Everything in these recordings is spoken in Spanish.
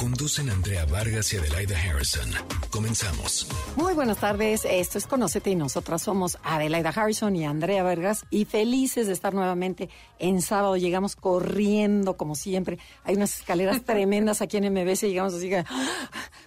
Conducen Andrea Vargas y Adelaida Harrison. Comenzamos. Muy buenas tardes, esto es Conocete y nosotras somos Adelaida Harrison y Andrea Vargas y felices de estar nuevamente en sábado. Llegamos corriendo como siempre. Hay unas escaleras tremendas aquí en MBS y llegamos así que...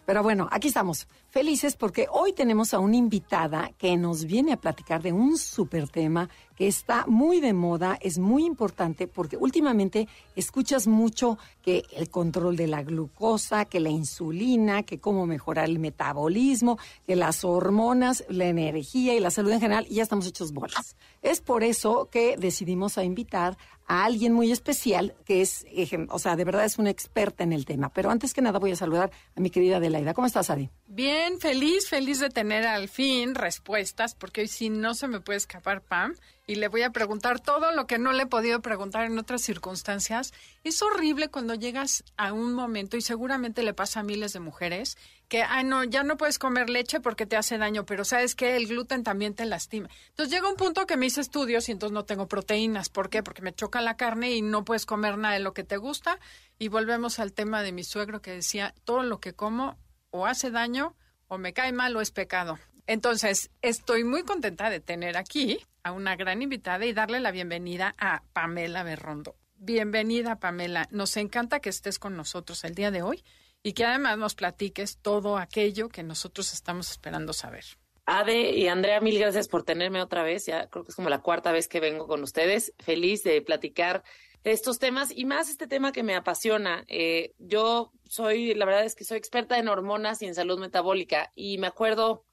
Pero bueno, aquí estamos felices porque hoy tenemos a una invitada que nos viene a platicar de un súper tema que está muy de moda, es muy importante porque últimamente escuchas mucho que el control de la glucosa, que la insulina, que cómo mejorar el metabolismo, que las hormonas, la energía y la salud en general, y ya estamos hechos bolas. Es por eso que decidimos a invitar a alguien muy especial que es, o sea, de verdad es una experta en el tema. Pero antes que nada voy a saludar a mi querida Adelaida. ¿Cómo estás, Adi? Bien, feliz, feliz de tener al fin respuestas, porque hoy sí no se me puede escapar Pam y le voy a preguntar todo lo que no le he podido preguntar en otras circunstancias. Es horrible cuando llegas a un momento, y seguramente le pasa a miles de mujeres, que, ay, no, ya no puedes comer leche porque te hace daño, pero sabes que el gluten también te lastima. Entonces llega un punto que me hice estudios y entonces no tengo proteínas. ¿Por qué? Porque me choca la carne y no puedes comer nada de lo que te gusta. Y volvemos al tema de mi suegro que decía, todo lo que como o hace daño o me cae mal o es pecado. Entonces, estoy muy contenta de tener aquí a una gran invitada y darle la bienvenida a Pamela Berrondo. Bienvenida, Pamela. Nos encanta que estés con nosotros el día de hoy y que además nos platiques todo aquello que nosotros estamos esperando saber. Ade y Andrea, mil gracias por tenerme otra vez. Ya creo que es como la cuarta vez que vengo con ustedes. Feliz de platicar estos temas y más este tema que me apasiona. Eh, yo soy, la verdad es que soy experta en hormonas y en salud metabólica y me acuerdo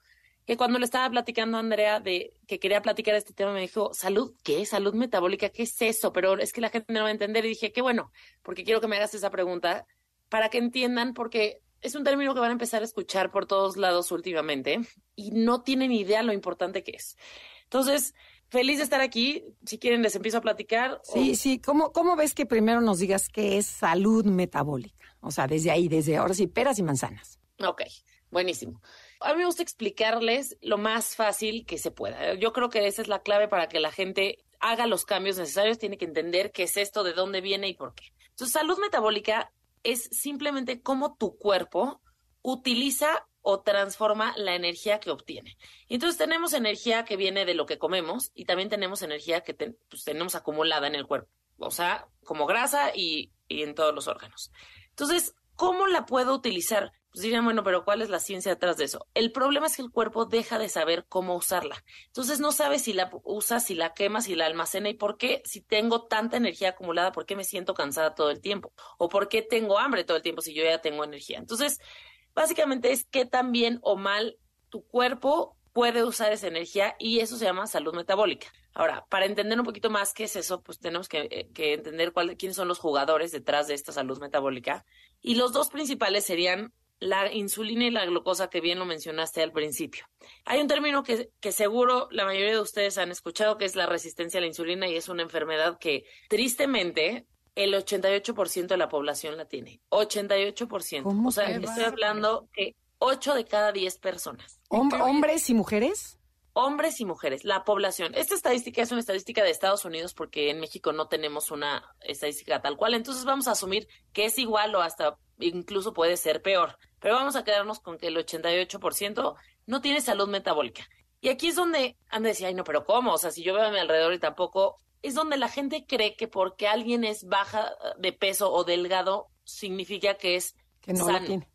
que cuando le estaba platicando a Andrea de que quería platicar este tema, me dijo, ¿salud qué? ¿Salud metabólica? ¿Qué es eso? Pero es que la gente no va a entender. Y dije, qué bueno, porque quiero que me hagas esa pregunta para que entiendan, porque es un término que van a empezar a escuchar por todos lados últimamente y no tienen idea lo importante que es. Entonces, feliz de estar aquí. Si quieren, les empiezo a platicar. Sí, sí. ¿Cómo, ¿Cómo ves que primero nos digas qué es salud metabólica? O sea, desde ahí, desde ahora sí, peras y manzanas. Ok, buenísimo. A mí me gusta explicarles lo más fácil que se pueda. Yo creo que esa es la clave para que la gente haga los cambios necesarios, tiene que entender qué es esto, de dónde viene y por qué. Entonces, salud metabólica es simplemente cómo tu cuerpo utiliza o transforma la energía que obtiene. Entonces tenemos energía que viene de lo que comemos y también tenemos energía que pues, tenemos acumulada en el cuerpo, o sea, como grasa y, y en todos los órganos. Entonces, ¿cómo la puedo utilizar? Pues dirían, bueno, pero ¿cuál es la ciencia detrás de eso? El problema es que el cuerpo deja de saber cómo usarla. Entonces no sabe si la usa, si la quema, si la almacena y por qué, si tengo tanta energía acumulada, por qué me siento cansada todo el tiempo o por qué tengo hambre todo el tiempo si yo ya tengo energía. Entonces, básicamente es qué tan bien o mal tu cuerpo puede usar esa energía y eso se llama salud metabólica. Ahora, para entender un poquito más qué es eso, pues tenemos que, eh, entender quiénes son los jugadores detrás de esta salud metabólica. Y los dos principales serían la insulina y la glucosa que bien lo mencionaste al principio. Hay un término que, que, seguro la mayoría de ustedes han escuchado que es la resistencia a la insulina y es una enfermedad que tristemente el 88% de la población la tiene. 88%. O sea, estoy hablando que 8 de cada 10 personas. ¿Hombres y mujeres? Hombres y mujeres, la población. Esta estadística es una estadística de Estados Unidos porque en México no tenemos una estadística tal cual. Entonces vamos a asumir que es igual o hasta incluso puede ser peor. Pero vamos a quedarnos con que el 88% no tiene salud metabólica. Y aquí es donde Anda decía, ay, no, pero ¿cómo? O sea, si yo veo a mi alrededor y tampoco, es donde la gente cree que porque alguien es baja de peso o delgado, significa que es que no sano. tiene.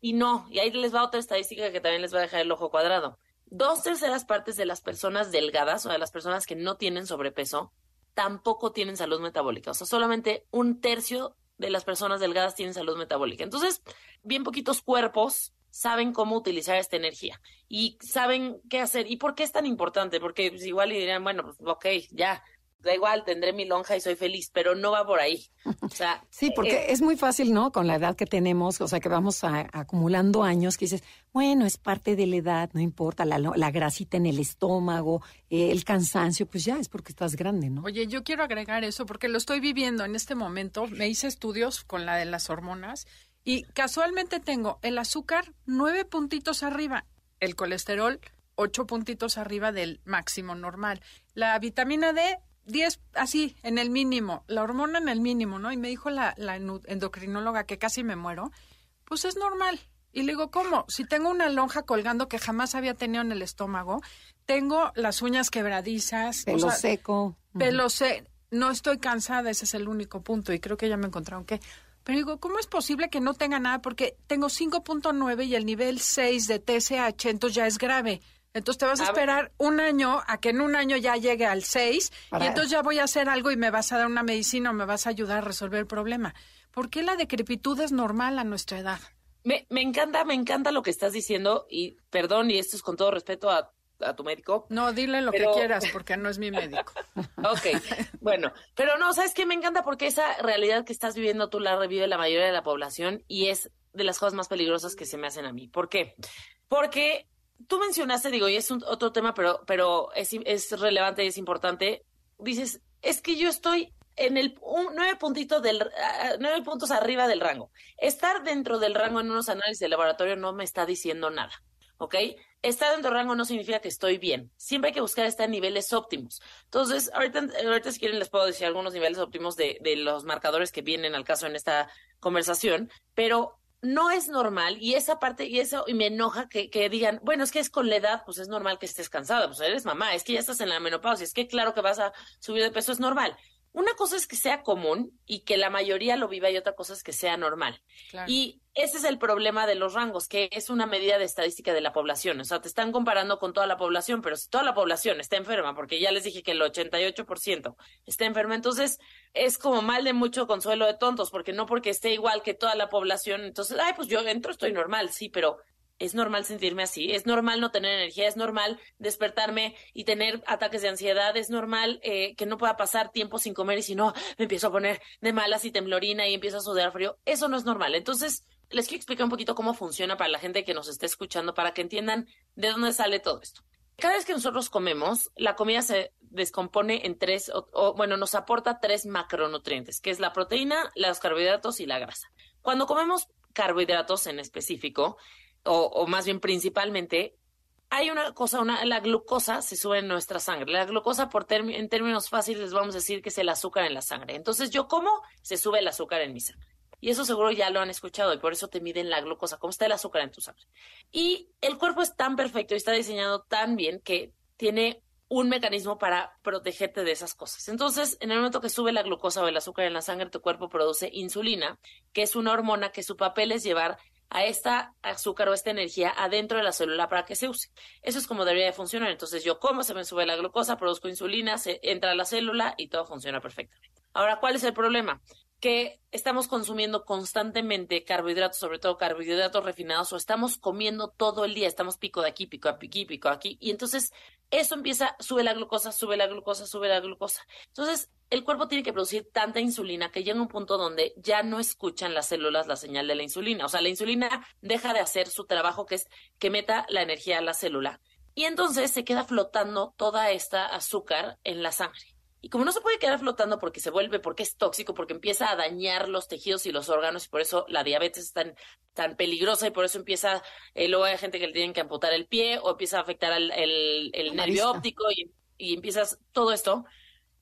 Y no, y ahí les va otra estadística que también les va a dejar el ojo cuadrado. Dos terceras partes de las personas delgadas o de las personas que no tienen sobrepeso tampoco tienen salud metabólica. O sea, solamente un tercio de las personas delgadas tienen salud metabólica. Entonces, bien poquitos cuerpos saben cómo utilizar esta energía y saben qué hacer. ¿Y por qué es tan importante? Porque pues, igual dirían, bueno, pues ok, ya, da igual, tendré mi lonja y soy feliz, pero no va por ahí. O sea, sí, porque eh, es muy fácil, ¿no? Con la edad que tenemos, o sea, que vamos acumulando años, que dices, bueno, es parte de la edad, no importa, la, la grasita en el estómago, eh, el cansancio, pues ya es porque estás grande, ¿no? Oye, yo quiero agregar eso porque lo estoy viviendo en este momento. Me hice estudios con la de las hormonas y casualmente tengo el azúcar nueve puntitos arriba, el colesterol ocho puntitos arriba del máximo normal. La vitamina D 10 así, en el mínimo, la hormona en el mínimo, ¿no? Y me dijo la, la endocrinóloga que casi me muero, pues es normal. Y le digo, ¿cómo? Si tengo una lonja colgando que jamás había tenido en el estómago, tengo las uñas quebradizas. Pelo seco. Pelo seco. No estoy cansada, ese es el único punto. Y creo que ya me encontraron que... Pero digo, ¿cómo es posible que no tenga nada? Porque tengo 5.9 y el nivel 6 de TSH, entonces ya es grave. Entonces te vas a, esperar un año a que en un año ya llegue al 6 y entonces ya voy a hacer algo y me vas a dar una medicina o me vas a ayudar a resolver el problema. ¿Por qué la decrepitud es normal a nuestra edad? Me, me encanta, me encanta lo que estás diciendo y perdón, y esto es con todo respeto a, tu médico. No, dile lo que quieras porque no es mi médico. ok, bueno, pero no, ¿sabes qué? Me encanta porque esa realidad que estás viviendo tú la revive la mayoría de la población y es de las cosas más peligrosas que se me hacen a mí. ¿Por qué? Porque tú mencionaste, digo, y es un, otro tema, pero, pero es, relevante y es importante. Dices, es que yo estoy en el nueve puntitos del ah, nueve puntos arriba del rango. Estar dentro del rango en unos análisis de laboratorio no me está diciendo nada. ¿Ok? Estar dentro del rango no significa que estoy bien. Siempre hay que buscar estar en niveles óptimos. Entonces, ahorita, ahorita si quieren les puedo decir algunos niveles óptimos de, de los marcadores que vienen al caso en esta conversación, pero no es normal y esa parte y eso y me enoja que, que, digan, bueno, es que es con la edad, pues es normal que estés cansada, pues eres mamá, es que ya estás en la menopausia, es que claro que vas a subir de peso, es normal. Una cosa es que sea común y que la mayoría lo viva y otra cosa es que sea normal. Y ese es el problema de los rangos, que es una medida de estadística de la población. O sea, te están comparando con toda la población, pero si toda la población está enferma, porque ya les dije que el 88% está enferma, entonces es como mal de mucho consuelo de tontos, porque no porque esté igual que toda la población, entonces, ay, pues yo entro, estoy normal, sí, pero es normal sentirme así, es normal no tener energía, es normal despertarme y tener ataques de ansiedad, es normal eh, que no pueda pasar tiempo sin comer y si no me empiezo a poner de malas y temblorina y empiezo a sudar frío, eso no es normal. Entonces, les quiero explicar un poquito cómo funciona para la gente que nos esté escuchando, para que entiendan de dónde sale todo esto. Cada vez que nosotros comemos, la comida se descompone en tres, o, bueno, nos aporta tres macronutrientes, que es la proteína, los carbohidratos y la grasa. Cuando comemos carbohidratos en específico, o, más bien principalmente, hay una cosa, una, la glucosa se sube en nuestra sangre. La glucosa, por en términos fáciles, vamos a decir que es el azúcar en la sangre. Entonces, yo como, se sube el azúcar en mi sangre. Y eso seguro ya lo han escuchado y por eso te miden la glucosa, cómo está el azúcar en tu sangre. Y el cuerpo es tan perfecto y está diseñado tan bien que tiene un mecanismo para protegerte de esas cosas. Entonces, en el momento que sube la glucosa o el azúcar en la sangre, tu cuerpo produce insulina, que es una hormona que su papel es llevar a esta azúcar o esta energía adentro de la célula para que se use. Eso es como debería de funcionar. Entonces yo como, se me sube la glucosa, produzco insulina, se entra a la célula y todo funciona perfectamente. Ahora, ¿cuál es el problema? que estamos consumiendo constantemente carbohidratos, sobre todo carbohidratos refinados, o estamos comiendo todo el día, estamos pico de aquí, pico aquí, pico aquí, y entonces eso empieza, sube la glucosa, sube la glucosa, sube la glucosa. Entonces, el cuerpo tiene que producir tanta insulina que llega un punto donde ya no escuchan las células la señal de la insulina. O sea, la insulina deja de hacer su trabajo que es que meta la energía a la célula. Y entonces se queda flotando toda esta azúcar en la sangre. Y como no se puede quedar flotando porque se vuelve, porque es tóxico, porque empieza a dañar los tejidos y los órganos, y por eso la diabetes es tan, tan peligrosa y por eso empieza, eh, luego hay gente que le tienen que amputar el pie o empieza a afectar el, el, nervio óptico y, y empiezas todo esto.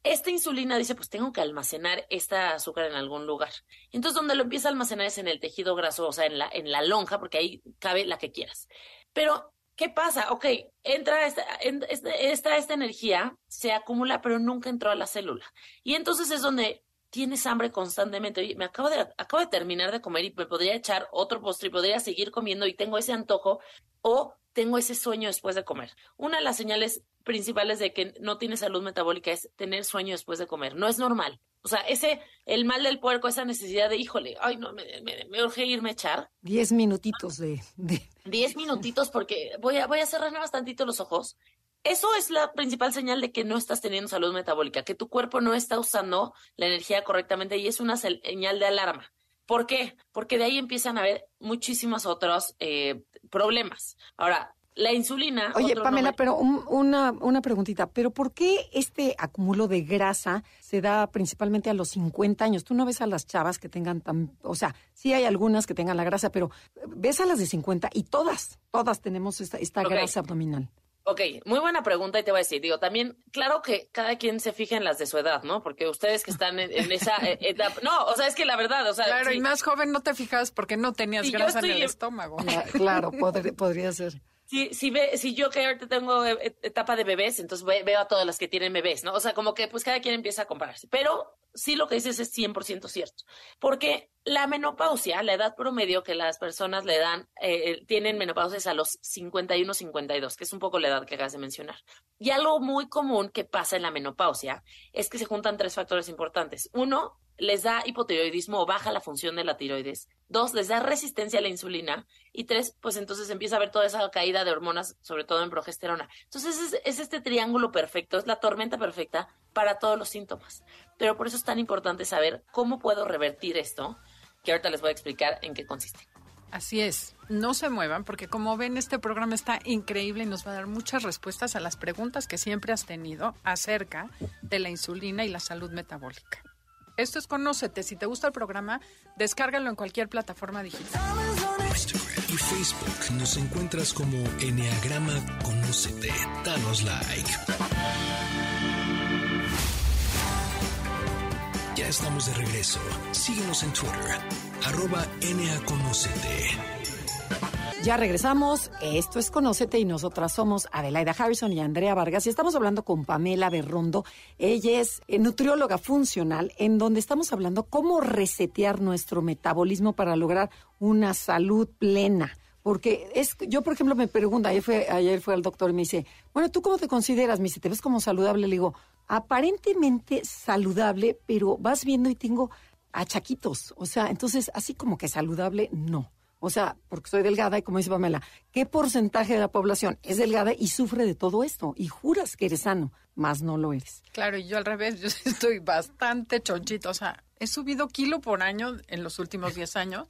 Esta insulina dice, pues tengo que almacenar esta azúcar en algún lugar. Entonces, donde lo empieza a almacenar es en el tejido graso, o sea, en la, en la lonja, porque ahí cabe la que quieras. Pero ¿Qué pasa? Ok, entra esta, esta, esta energía, se acumula, pero nunca entró a la célula. Y entonces es donde tienes hambre constantemente. Oye, me acabo de, acabo de terminar de comer y me podría echar otro postre y podría seguir comiendo y tengo ese antojo o tengo ese sueño después de comer. Una de las señales principales de que no tienes salud metabólica es tener sueño después de comer. No es normal. O sea, ese, el mal del puerco, esa necesidad de, híjole, ay, no, me, me, urge irme a echar. Diez minutitos de, Diez minutitos porque voy a, voy a cerrar bastantito los ojos. eso es la principal señal de que no estás teniendo salud metabólica, que tu cuerpo no está usando la energía correctamente y es una señal de alarma. ¿Por qué? Porque de ahí empiezan a haber muchísimos otros eh, problemas. Ahora, la insulina. Oye, Pamela, pero una, una preguntita. ¿Pero por qué este acumulo de grasa se da principalmente a los 50 años? Tú no ves a las chavas que tengan tan. O sea, sí hay algunas que tengan la grasa, pero ves a las de 50 y todas, todas tenemos esta, esta grasa abdominal. Ok, muy buena pregunta y te voy a decir, digo, también, claro que cada quien se fija en las de su edad, ¿no? Porque ustedes que están en, esa edad, no, o sea, es que la verdad, o sea... Claro, y más joven no te fijas porque no tenías grasa en el estómago. Claro, podría ser. Si, si, ve, si yo que ahorita tengo e, etapa de bebés, entonces veo a todas las que tienen bebés, ¿no? O sea, como que pues cada quien empieza a compararse. Pero sí lo que dices es 100% cierto. Porque la menopausia, la edad promedio que las personas le dan, eh, tienen menopausia es a los 51, 52, que es un poco la edad que acabas de mencionar. Y algo muy común que pasa en la menopausia es que se juntan tres factores importantes. Uno, les da hipotiroidismo o baja la función de la tiroides. Dos, les da resistencia a la insulina. Y tres, pues entonces empieza a haber toda esa caída de hormonas, sobre todo en progesterona. Entonces es, es, este triángulo perfecto, es la tormenta perfecta para todos los síntomas. Pero por eso es tan importante saber cómo puedo revertir esto, que ahorita les voy a explicar en qué consiste. Así es, no se muevan porque como ven este programa está increíble y nos va a dar muchas respuestas a las preguntas que siempre has tenido acerca de la insulina y la salud metabólica. Esto es Conócete. Si te gusta el programa, descárgalo en cualquier plataforma digital. Instagram y Facebook nos encuentras como Enneagrama Conócete. Danos like. Estamos de regreso. Síguenos en Twitter, arroba Conocete. Ya regresamos. Esto es Conócete y nosotras somos Adelaida Harrison y Andrea Vargas y estamos hablando con Pamela Berrondo. Ella es eh, nutrióloga funcional en donde estamos hablando cómo resetear nuestro metabolismo para lograr una salud plena. Porque es, yo por ejemplo me pregunto, ayer fue, ayer fue al doctor y me dice, bueno, ¿tú cómo te consideras? Me dice, ¿te ves como saludable? Le digo, aparentemente saludable, pero vas viendo y tengo achaquitos. O sea, entonces así como que saludable, no. O sea, porque soy delgada y como dice Pamela, ¿qué porcentaje de la población es delgada y sufre de todo esto? Y juras que eres sano, más no lo eres. Claro, y yo al revés, yo estoy bastante chonchito. O sea, he subido kilo por año en los últimos 10 años,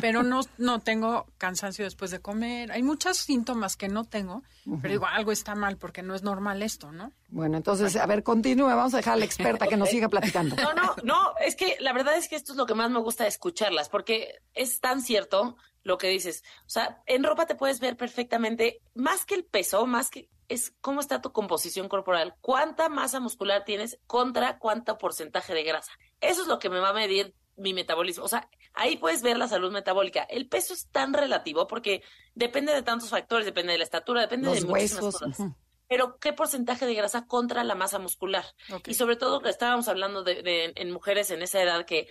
pero no, no tengo cansancio después de comer. Hay muchos síntomas que no tengo, pero igual algo está mal porque no es normal esto, ¿no? Bueno, entonces, a ver, continúe. Vamos a dejar a la experta que nos siga platicando. No, no, no, es que la verdad es que esto es lo que más me gusta escucharlas, porque es tan cierto lo que dices. O sea, en ropa te puedes ver perfectamente, más que el peso, más que es cómo está tu composición corporal, cuánta masa muscular tienes contra cuánto porcentaje de grasa. Eso es lo que me va a medir mi metabolismo. O sea, ahí puedes ver la salud metabólica. El peso es tan relativo porque depende de tantos factores, depende de la estatura, depende de muchísimas cosas. Pero qué porcentaje de grasa contra la masa muscular. Y sobre todo que estábamos hablando de, en mujeres en esa edad que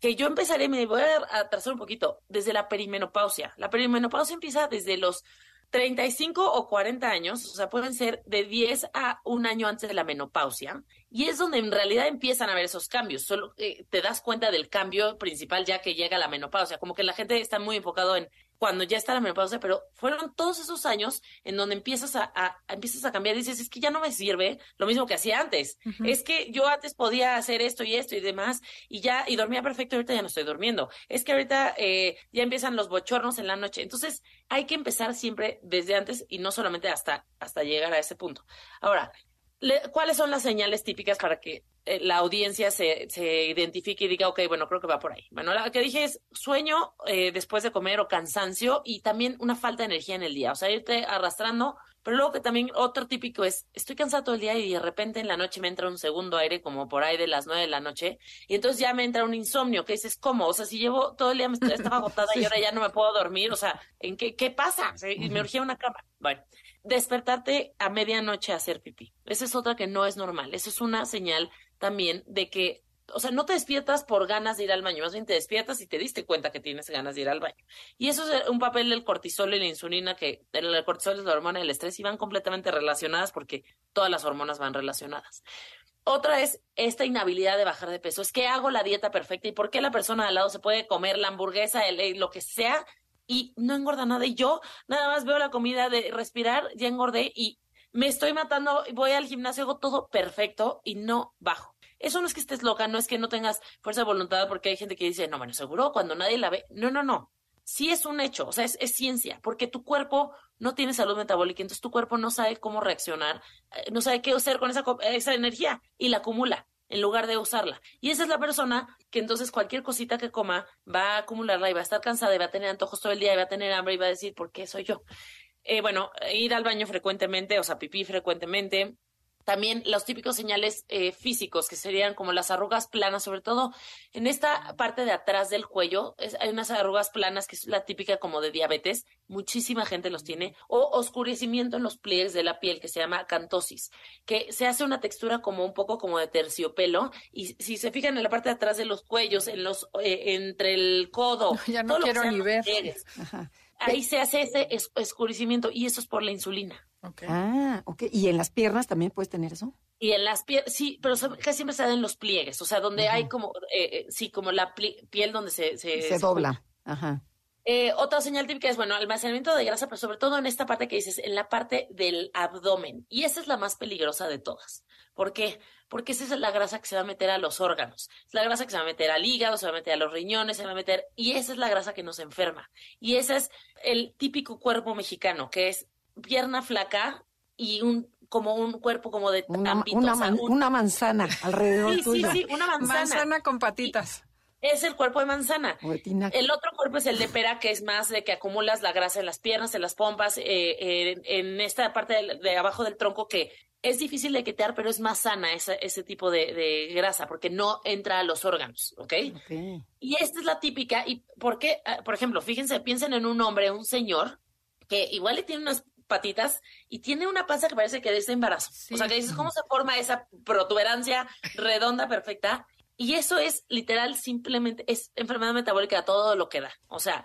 que yo empezaré, me voy a atrasar un poquito, desde la perimenopausia. La perimenopausia empieza desde los 35 o 40 años, o sea, pueden ser de 10 a un año antes de la menopausia, y es donde en realidad empiezan a ver esos cambios. Solo eh, te das cuenta del cambio principal ya que llega la menopausia, como que la gente está muy enfocado en cuando ya está la menopausia, pero fueron todos esos años en donde empiezas a, empiezas a cambiar y dices, es que ya no me sirve lo mismo que hacía antes. Es que yo antes podía hacer esto y esto y demás y ya, y dormía perfecto ahorita ya no estoy durmiendo. Es que ahorita eh, ya empiezan los bochornos en la noche. Entonces, hay que empezar siempre desde antes y no solamente hasta, hasta llegar a ese punto. Ahora, ¿cuáles son las señales típicas para que eh, la audiencia se, se, identifique y diga, ok, bueno, creo que va por ahí? Bueno, la que dije es sueño eh, después de comer o cansancio y también una falta de energía en el día, o sea, irte arrastrando, pero luego que también otro típico es, estoy cansado todo el día y de repente en la noche me entra un segundo aire como por ahí de las nueve de la noche y entonces ya me entra un insomnio, que dices, ¿cómo? O sea, si llevo todo el día, me estaba agotada y ahora ya no me puedo dormir, o sea, ¿en qué, qué pasa? y me urgía una cama. Bueno, despertarte a medianoche a hacer pipí. Esa es otra que no es normal. Esa es una señal también de que, o sea, no te despiertas por ganas de ir al baño, más bien te despiertas y te diste cuenta que tienes ganas de ir al baño. Y eso es un papel del cortisol y la insulina, que el cortisol es la hormona del estrés y van completamente relacionadas porque todas las hormonas van relacionadas. Otra es esta inhabilidad de bajar de peso. Es que hago la dieta perfecta y por qué la persona de al lado se puede comer la hamburguesa, el, lo que sea, y no engorda nada. Y yo nada más veo la comida de respirar, ya engordé y me estoy matando, voy al gimnasio, hago todo perfecto y no bajo. Eso no es que estés loca, no es que no tengas fuerza de voluntad, porque hay gente que dice, no, bueno, seguro cuando nadie la ve. No, no, no. Sí es un hecho, o sea, es, ciencia, porque tu cuerpo no tiene salud metabólica, entonces tu cuerpo no sabe cómo reaccionar, eh, no sabe qué hacer con esa, esa energía y la acumula en lugar de usarla. Y esa es la persona que entonces cualquier cosita que coma va a acumularla y va a estar cansada y va a tener antojos todo el día y va a tener hambre y va a decir, ¿por qué soy yo? Eh, bueno, ir al baño frecuentemente, o sea, pipí frecuentemente, también los típicos señales eh, físicos, que serían como las arrugas planas, sobre todo en esta parte de atrás del cuello, hay unas arrugas planas que es la típica como de diabetes, muchísima gente los tiene, o oscurecimiento en los pliegues de la piel, que se llama cantosis, que se hace una textura como un poco como de terciopelo, y si se fijan en la parte de atrás de los cuellos, en los, eh, entre el codo, ya no quiero ni ver. Ahí se hace ese oscurecimiento, y eso es por la insulina. Ah, ok. ¿Y en las piernas también puedes tener eso? Y en las piernas, sí, pero casi siempre se da en los pliegues, o sea, donde hay como, eh, eh, sí, como la piel donde se... Se, dobla, ajá. Eh, otra señal típica es, bueno, almacenamiento de grasa, pero sobre todo en esta parte que dices, en la parte del abdomen. Y esa es la más peligrosa de todas. ¿Por qué? Porque esa es la grasa que se va a meter a los órganos. Es la grasa que se va a meter al hígado, se va a meter a los riñones, se va a meter... Y esa es la grasa que nos enferma. Y ese es el típico cuerpo mexicano, que es pierna flaca y un como un cuerpo como de una, una, manzana alrededor sí, tuyo. Sí, sí, una manzana. Manzana con patitas. Es el cuerpo de manzana. El otro cuerpo es el de pera, que es más de que acumulas la grasa en las piernas, en las pompas, eh, en, esta parte de, abajo del tronco que es difícil de quitar, pero es más sana ese, ese tipo de, grasa porque no entra a los órganos, ¿ok? Y esta es la típica. ¿Y por qué? Ah, por ejemplo, fíjense, piensen en un hombre, un señor, que igual le tiene unas patitas y tiene una panza que parece que es de embarazo. O sea, que dices, ¿cómo se forma esa protuberancia redonda, perfecta? Y eso es literal, simplemente es enfermedad metabólica a todo lo que da. O sea,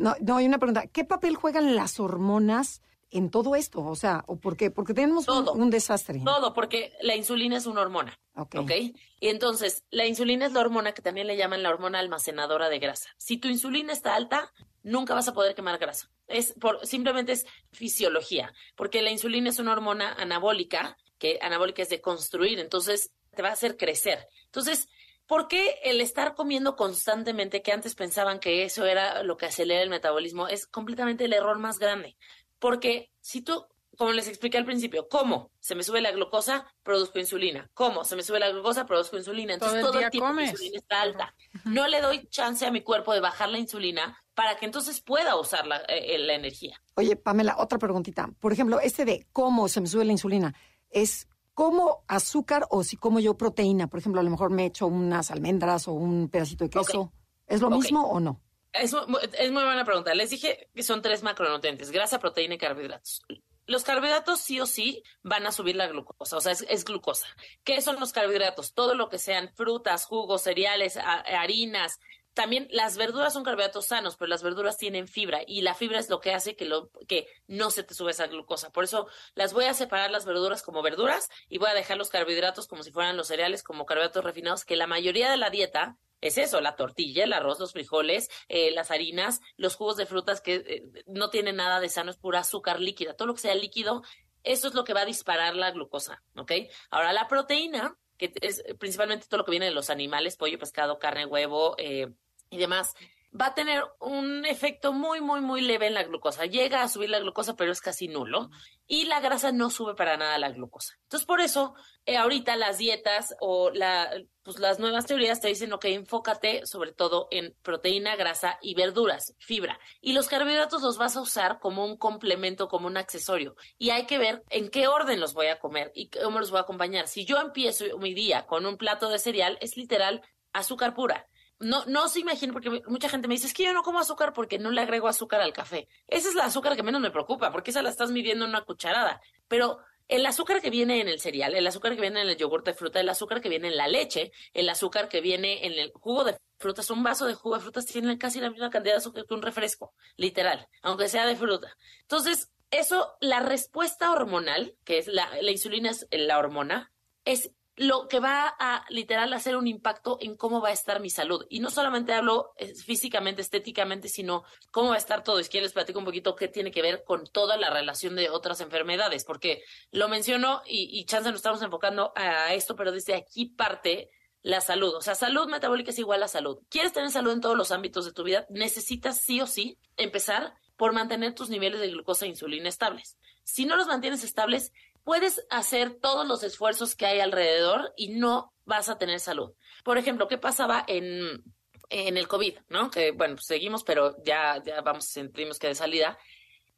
no, no, hay una pregunta. ¿Qué papel juegan las hormonas en todo esto? O sea, ¿o por qué? Porque tenemos un, desastre. Todo, porque la insulina es una hormona. ok. Y entonces, la insulina es la hormona que también le llaman la hormona almacenadora de grasa. Si tu insulina está alta, nunca vas a poder quemar grasa. Es por, simplemente es fisiología, porque la insulina es una hormona anabólica, que anabólica es de construir, entonces te va a hacer crecer. Entonces, ¿por qué el estar comiendo constantemente, que antes pensaban que eso era lo que acelera el metabolismo, es completamente el error más grande? Porque si tú como les expliqué al principio, ¿cómo? Se me sube la glucosa, produzco insulina. ¿Cómo? Se me sube la glucosa, produzco insulina. Entonces todo, el, tiempo la insulina está alta. No le doy chance a mi cuerpo de bajar la insulina para que entonces pueda usar la, eh, la energía. Oye, Pamela, otra preguntita. Por ejemplo, este de cómo se me sube la insulina, ¿es como azúcar o si como yo proteína? Por ejemplo, a lo mejor me echo unas almendras o un pedacito de queso. ¿Es lo mismo o no? Es, es muy buena pregunta. Les dije que son tres macronutrientes, grasa, proteína y carbohidratos los carbohidratos sí o sí van a subir la glucosa, o sea, es, glucosa. ¿Qué son los carbohidratos? Todo lo que sean frutas, jugos, cereales, harinas. También las verduras son carbohidratos sanos, pero las verduras tienen fibra y la fibra es lo que hace que, lo, que no se te sube esa glucosa. Por eso las voy a separar las verduras como verduras y voy a dejar los carbohidratos como si fueran los cereales, como carbohidratos refinados, que la mayoría de la dieta es eso, la tortilla, el arroz, los frijoles, eh, las harinas, los jugos de frutas que eh, no tienen nada de sano, es pura azúcar líquida. Todo lo que sea líquido, eso es lo que va a disparar la glucosa, ¿ok? Ahora, la proteína, que es principalmente todo lo que viene de los animales, pollo, pescado, carne, huevo eh, y demás, va a tener un efecto muy, muy, muy leve en la glucosa. Llega a subir la glucosa, pero es casi nulo. Y la grasa no sube para nada la glucosa. Entonces, por eso, eh, ahorita las dietas o la, pues, las nuevas teorías te dicen, ok, enfócate sobre todo en proteína, grasa y verduras, fibra. Y los carbohidratos los vas a usar como un complemento, como un accesorio. Y hay que ver en qué orden los voy a comer y cómo los voy a acompañar. Si yo empiezo mi día con un plato de cereal, es literal azúcar pura no, no se imaginen, porque mucha gente me dice, es que yo no como azúcar porque no le agrego azúcar al café. Esa es la azúcar que menos me preocupa, porque esa la estás midiendo en una cucharada. Pero el azúcar que viene en el cereal, el azúcar que viene en el yogur de fruta, el azúcar que viene en la leche, el azúcar que viene en el jugo de frutas, un vaso de jugo de frutas tiene casi la misma cantidad de azúcar que un refresco, literal, aunque sea de fruta. Entonces, eso, la respuesta hormonal, que es la, la insulina es la hormona, es lo que va a literal hacer un impacto en cómo va a estar mi salud. Y no solamente hablo eh, físicamente, estéticamente, sino cómo va a estar todo. Y si les platico un poquito qué tiene que ver con toda la relación de otras enfermedades, porque lo menciono y, y chance nos estamos enfocando a esto, pero desde aquí parte la salud. O sea, salud metabólica es igual a salud. ¿Quieres tener salud en todos los ámbitos de tu vida? Necesitas sí o sí empezar por mantener tus niveles de glucosa e insulina estables. Si no los mantienes estables, puedes hacer todos los esfuerzos que hay alrededor y no vas a tener salud. Por ejemplo, ¿qué pasaba en, en el COVID? ¿No? Que bueno, pues seguimos, pero ya, ya vamos, sentimos que de salida.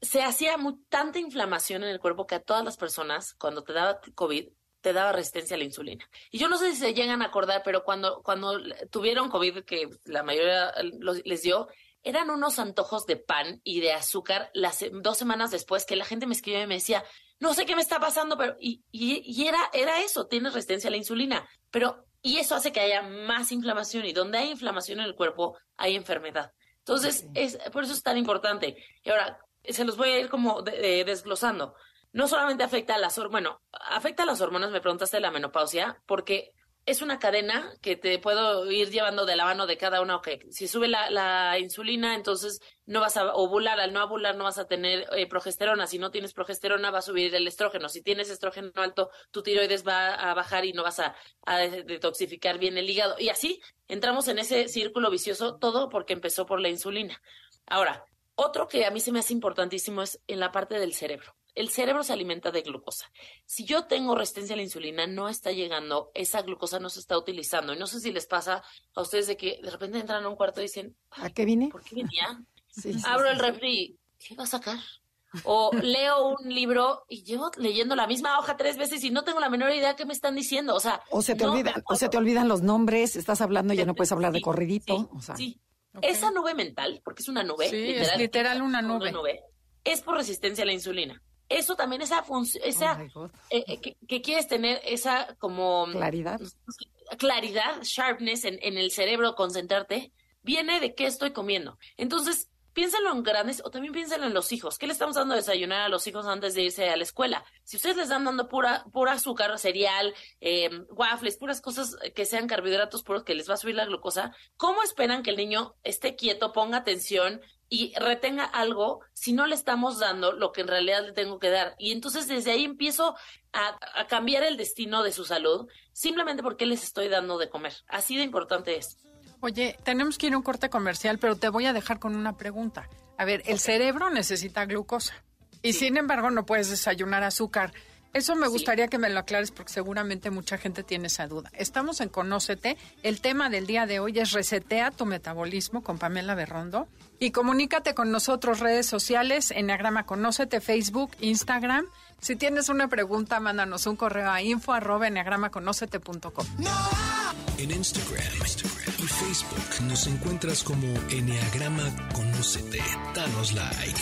Se hacía tanta inflamación en el cuerpo que a todas las personas, cuando te daba COVID, te daba resistencia a la insulina. Y yo no sé si se llegan a acordar, pero cuando, cuando tuvieron COVID, que la mayoría les dio, eran unos antojos de pan y de azúcar las dos semanas después que la gente me escribió y me decía, no sé qué me está pasando, pero y, y, era, era eso, tienes resistencia a la insulina, pero y eso hace que haya más inflamación y donde hay inflamación en el cuerpo hay enfermedad. Entonces, es, por eso es tan importante. Y ahora, se los voy a ir como desglosando. No solamente afecta a las, bueno, afecta a las hormonas, me preguntaste de la menopausia, porque es una cadena que te puedo ir llevando de la mano de cada una. Ok, si sube la, insulina, entonces no vas a ovular. Al no ovular, no vas a tener eh, progesterona. Si no tienes progesterona, va a subir el estrógeno. Si tienes estrógeno alto, tu tiroides va a bajar y no vas a, a detoxificar bien el hígado. Y así entramos en ese círculo vicioso, todo porque empezó por la insulina. Ahora, otro que a mí se me hace importantísimo es en la parte del cerebro el cerebro se alimenta de glucosa. Si yo tengo resistencia a la insulina, no está llegando, esa glucosa no se está utilizando. Y no sé si les pasa a ustedes de que de repente entran a un cuarto y dicen, ¿a qué vine? ¿Por qué venía? Abro el refri, ¿qué va a sacar? O leo un libro y llevo leyendo la misma hoja tres veces y no tengo la menor idea qué me están diciendo. O sea, o se te, olvidan, o se te olvidan los nombres, estás hablando y ya no puedes hablar de corridito. Sí, Esa nube mental, porque es una nube. Sí, es literal una nube. Una nube. Es por resistencia a la insulina eso también, esa función, esa, oh eh, eh, que, quieres tener esa como... Claridad. Claridad, sharpness en, en el cerebro, concentrarte, viene de qué estoy comiendo. Entonces, piénsalo en grandes o también piénsalo en los hijos. ¿Qué le estamos dando a desayunar a los hijos antes de irse a la escuela? Si ustedes les están dando pura, pura azúcar, cereal, eh, waffles, puras cosas que sean carbohidratos puros que les va a subir la glucosa, ¿cómo esperan que el niño esté quieto, ponga atención y retenga algo si no le estamos dando lo que en realidad le tengo que dar. Y entonces desde ahí empiezo a, cambiar el destino de su salud simplemente porque les estoy dando de comer. Así de importante es. Oye, tenemos que ir a un corte comercial, pero te voy a dejar con una pregunta. A ver, el cerebro necesita glucosa y sin embargo no puedes desayunar azúcar. Eso me gustaría que me lo aclares porque seguramente mucha gente tiene esa duda. Estamos en Conócete. El tema del día de hoy es Resetea tu metabolismo con Pamela Berrondo. Y comunícate con nosotros, redes sociales, Enneagrama Conócete, Facebook, Instagram. Si tienes una pregunta, mándanos un correo a info arroba En Instagram, y Facebook nos encuentras como Enneagrama Conócete. Danos like.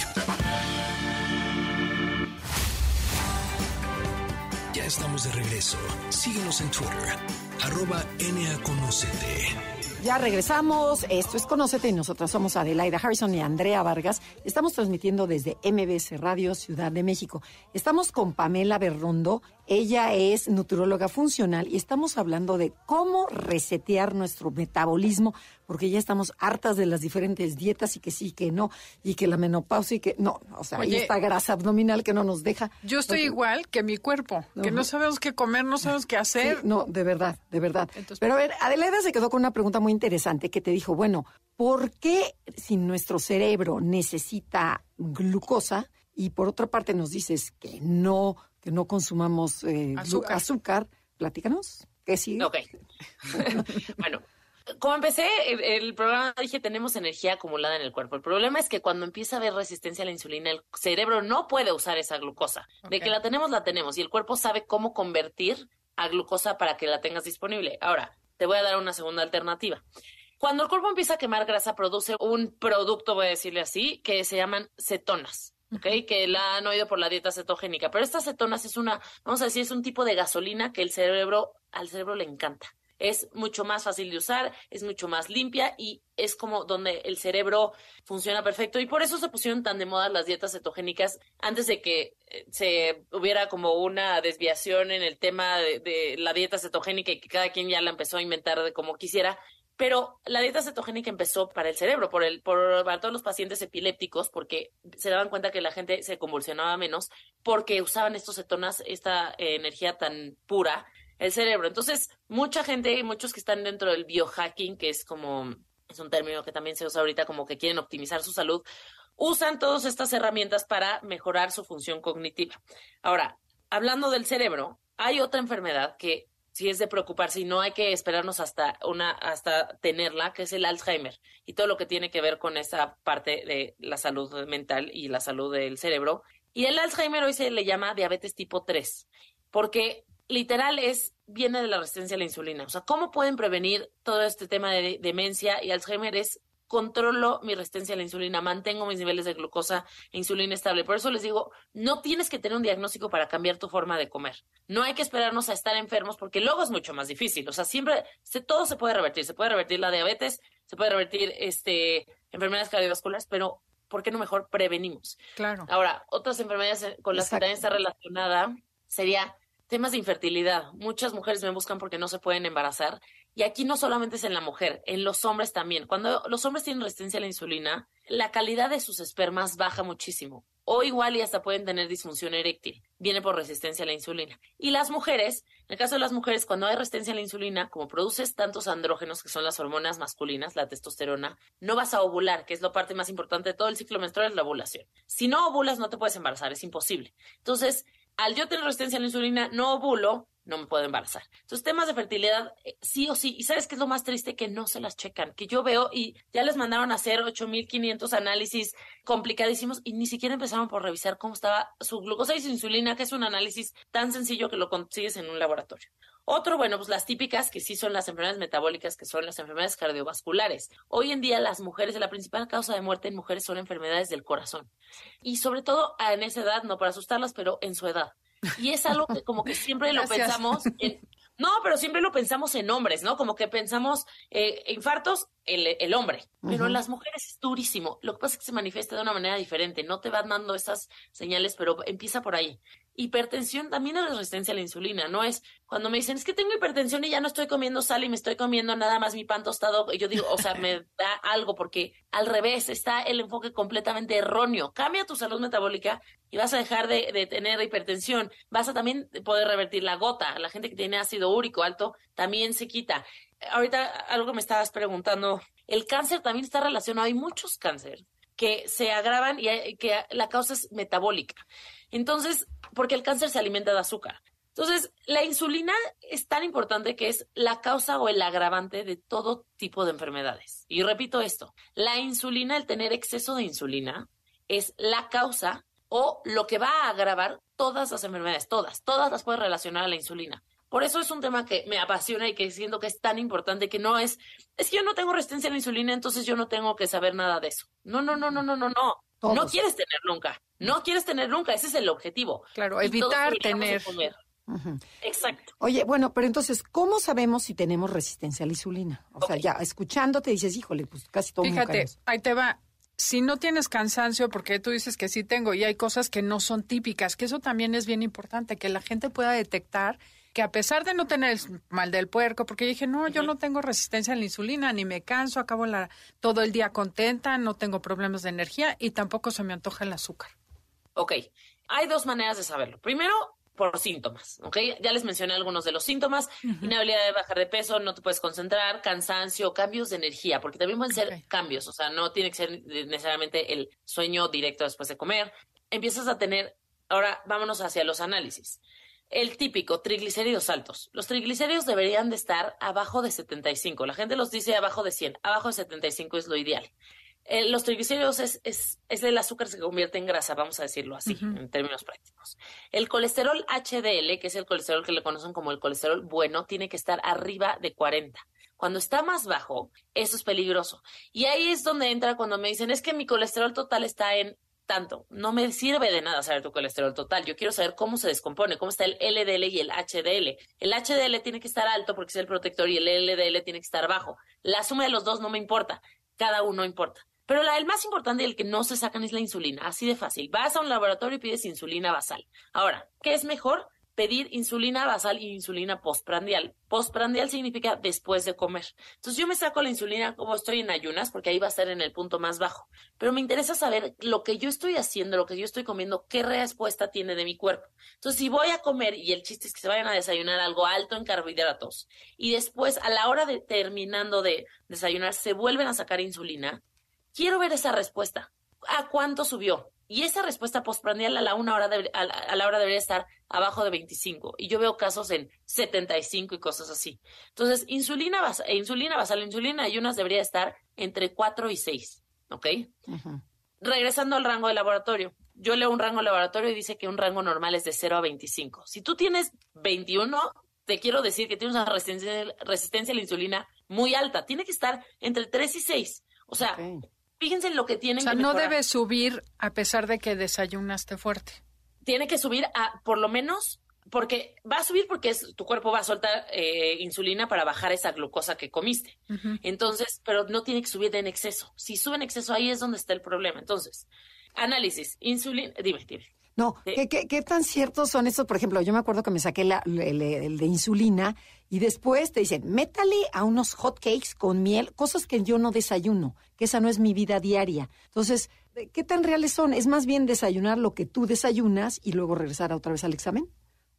Ya estamos de regreso. Síguenos en Twitter, arroba NAConocete. Ya regresamos. Esto es Conócete y nosotras somos Adelaida Harrison y Andrea Vargas. Estamos transmitiendo desde MBS Radio Ciudad de México. Estamos con Pamela Berrondo. Ella es nutrióloga funcional y estamos hablando de cómo resetear nuestro metabolismo, porque ya estamos hartas de las diferentes dietas y que sí, que no, y que la menopausia y que no, o sea, hay esta grasa abdominal que no nos deja. Yo estoy igual que mi cuerpo, que no sabemos qué comer, no sabemos qué hacer. no, de verdad, de verdad. Pero a ver, Adelaida se quedó con una pregunta muy interesante que te dijo, bueno, ¿por qué si nuestro cerebro necesita glucosa y por otra parte nos dices que no que no consumamos eh, azúcar. Platícanos. ¿Qué sigue? Ok. bueno, como empecé el, programa, dije, tenemos energía acumulada en el cuerpo. El problema es que cuando empieza a haber resistencia a la insulina, el cerebro no puede usar esa glucosa. De que la tenemos, la tenemos. Y el cuerpo sabe cómo convertir a glucosa para que la tengas disponible. Ahora, te voy a dar una segunda alternativa. Cuando el cuerpo empieza a quemar grasa, produce un producto, voy a decirle así, que se llaman cetonas. Que la han oído por la dieta cetogénica. Pero estas cetonas es una, vamos a decir, es un tipo de gasolina que el cerebro, al cerebro le encanta. Es mucho más fácil de usar, es mucho más limpia y es como donde el cerebro funciona perfecto. Y por eso se pusieron tan de moda las dietas cetogénicas antes de que eh, se hubiera como una desviación en el tema de, la dieta cetogénica y que cada quien ya la empezó a inventar de como quisiera pero la dieta cetogénica empezó para el cerebro, por el, por, para todos los pacientes epilépticos, porque se daban cuenta que la gente se convulsionaba menos, porque usaban estos cetonas, esta eh, energía tan pura, el cerebro. Entonces, mucha gente, muchos que están dentro del biohacking, que es como, es un término que también se usa ahorita como que quieren optimizar su salud, usan todas estas herramientas para mejorar su función cognitiva. Ahora, hablando del cerebro, hay otra enfermedad que si es de preocuparse y no hay que esperarnos hasta una hasta tenerla, que es el Alzheimer y todo lo que tiene que ver con esa parte de la salud mental y la salud del cerebro. Y el Alzheimer hoy se le llama diabetes tipo 3, porque literal es viene de la resistencia a la insulina. O sea, ¿cómo pueden prevenir todo este tema de demencia y Alzheimer es controlo mi resistencia a la insulina, mantengo mis niveles de glucosa e insulina estable. Por eso les digo, no tienes que tener un diagnóstico para cambiar tu forma de comer. No hay que esperarnos a estar enfermos porque luego es mucho más difícil. O sea, siempre, todo se puede revertir. Se puede revertir la diabetes, se puede revertir este, enfermedades cardiovasculares, pero ¿por qué no mejor prevenimos? Claro. Ahora, otras enfermedades con las que también está relacionada sería temas de infertilidad. Muchas mujeres me buscan porque no se pueden embarazar y aquí no solamente es en la mujer, en los hombres también. Cuando los hombres tienen resistencia a la insulina, la calidad de sus espermas baja muchísimo. O igual y hasta pueden tener disfunción eréctil. Viene por resistencia a la insulina. Y las mujeres, en el caso de las mujeres, cuando hay resistencia a la insulina, como produces tantos andrógenos, que son las hormonas masculinas, la testosterona, no vas a ovular, que es la parte más importante de todo el ciclo menstrual, es la ovulación. Si no ovulas, no te puedes embarazar, es imposible. Entonces, al yo tener resistencia a la insulina, no ovulo, no me puedo embarazar. Entonces, temas de fertilidad, eh, sí o sí. Y sabes qué es lo más triste que no se las checan, que yo veo y ya les mandaron a hacer 8500 análisis complicadísimos y ni siquiera empezaron por revisar cómo estaba su glucosa y su insulina, que es un análisis tan sencillo que lo consigues en un laboratorio. Otro, bueno, pues las típicas que sí son las enfermedades metabólicas, que son las enfermedades cardiovasculares. Hoy en día las mujeres, la principal causa de muerte en mujeres son enfermedades del corazón. Y sobre todo en esa edad, no para asustarlas, pero en su edad. Y es algo que como que siempre lo pensamos en, no, pero siempre lo pensamos en hombres, ¿no? Como que pensamos eh, infartos, el, el hombre. Pero en las mujeres es durísimo. Lo que pasa es que se manifiesta de una manera diferente. No te van dando esas señales, pero empieza por ahí. Hipertensión también es resistencia a la insulina, no es cuando me dicen es que tengo hipertensión y ya no estoy comiendo sal y me estoy comiendo nada más mi pan tostado, yo digo, o sea, me da algo porque al revés está el enfoque completamente erróneo. Cambia tu salud metabólica y vas a dejar de, de tener hipertensión. Vas a también poder revertir la gota. La gente que tiene ácido úrico alto también se quita. Ahorita algo me estabas preguntando, el cáncer también está relacionado, hay muchos cánceres que se agravan y que la causa es metabólica. Entonces, porque el cáncer se alimenta de azúcar. Entonces, la insulina es tan importante que es la causa o el agravante de todo tipo de enfermedades. Y repito esto, la insulina, el tener exceso de insulina, es la causa o lo que va a agravar todas las enfermedades, todas, todas las puede relacionar a la insulina. Por eso es un tema que me apasiona y que siento que es tan importante que no es, es que yo no tengo resistencia a la insulina, entonces yo no tengo que saber nada de eso. No, no, no, no, no, no, no. No quieres tener nunca. No quieres tener nunca. Ese es el objetivo. Claro, evitar tener. Exacto. Oye, bueno, pero entonces, ¿cómo sabemos si tenemos resistencia a la insulina? O sea, ya escuchándote dices, híjole, pues casi todo Fíjate, ahí te va. Si no tienes cansancio, porque tú dices que sí tengo, y hay cosas que no son típicas, que eso también es bien importante, que la gente pueda detectar que a pesar de no tener el mal del puerco, porque dije, no, yo no tengo resistencia a la insulina, ni me canso, acabo la, todo el día contenta, no tengo problemas de energía y tampoco se me antoja el azúcar. Ok, hay dos maneras de saberlo. Primero, por síntomas, ¿ok? Ya les mencioné algunos de los síntomas, inhabilidad de bajar de peso, no te puedes concentrar, cansancio, cambios de energía, porque también pueden ser cambios, o sea, no tiene que ser necesariamente el sueño directo después de comer. Empiezas a tener, ahora vámonos hacia los análisis. El típico, triglicéridos altos. Los triglicéridos deberían de estar abajo de 75. La gente los dice abajo de 100. Abajo de 75 es lo ideal. Eh, los triglicéridos es, es, es, el azúcar que se convierte en grasa, vamos a decirlo así, en términos prácticos. El colesterol HDL, que es el colesterol que le conocen como el colesterol bueno, tiene que estar arriba de 40. Cuando está más bajo, eso es peligroso. Y ahí es donde entra cuando me dicen, es que mi colesterol total está en tanto. No me sirve de nada saber tu colesterol total. Yo quiero saber cómo se descompone, cómo está el LDL y el HDL. El HDL tiene que estar alto porque es el protector y el LDL tiene que estar bajo. La suma de los dos no me importa. Cada uno importa. Pero la, el más importante y el que no se sacan es la insulina. Así de fácil. Vas a un laboratorio y pides insulina basal. Ahora, ¿qué es mejor? Pedir insulina basal y insulina postprandial. Postprandial significa después de comer. Entonces yo me saco la insulina como estoy en ayunas, porque ahí va a estar en el punto más bajo. Pero me interesa saber lo que yo estoy haciendo, lo que yo estoy comiendo, qué respuesta tiene de mi cuerpo. Entonces si voy a comer, y el chiste es que se vayan a desayunar algo alto en carbohidratos, y después a la hora de terminando de desayunar se vuelven a sacar insulina, quiero ver esa respuesta. ¿A cuánto subió? Y esa respuesta postprandial a la, una hora a, la, hora debería estar abajo de 25. Y yo veo casos en 75 y cosas así. Entonces, insulina, basa, e insulina basal, insulina ayunas debería estar entre 4 y 6. ¿Ok? Regresando al rango de laboratorio. Yo leo un rango de laboratorio y dice que un rango normal es de 0 a 25. Si tú tienes 21, te quiero decir que tienes una resistencia, resistencia a la insulina muy alta. Tiene que estar entre 3 y 6. O sea, fíjense en lo que tienen o sea, que no debe subir a pesar de que desayunaste fuerte. Tiene que subir a por lo menos porque va a subir porque es, tu cuerpo va a soltar eh, insulina para bajar esa glucosa que comiste. Entonces, pero no tiene que subir en exceso. Si sube en exceso, ahí es donde está el problema. Entonces, análisis, insulina, dime, dime. No, ¿qué, qué, tan ciertos son esos? Por ejemplo, yo me acuerdo que me saqué la, el, de insulina y después te dicen, métale a unos hot cakes con miel, cosas que yo no desayuno, que esa no es mi vida diaria. Entonces, ¿qué tan reales son? ¿Es más bien desayunar lo que tú desayunas y luego regresar otra vez al examen?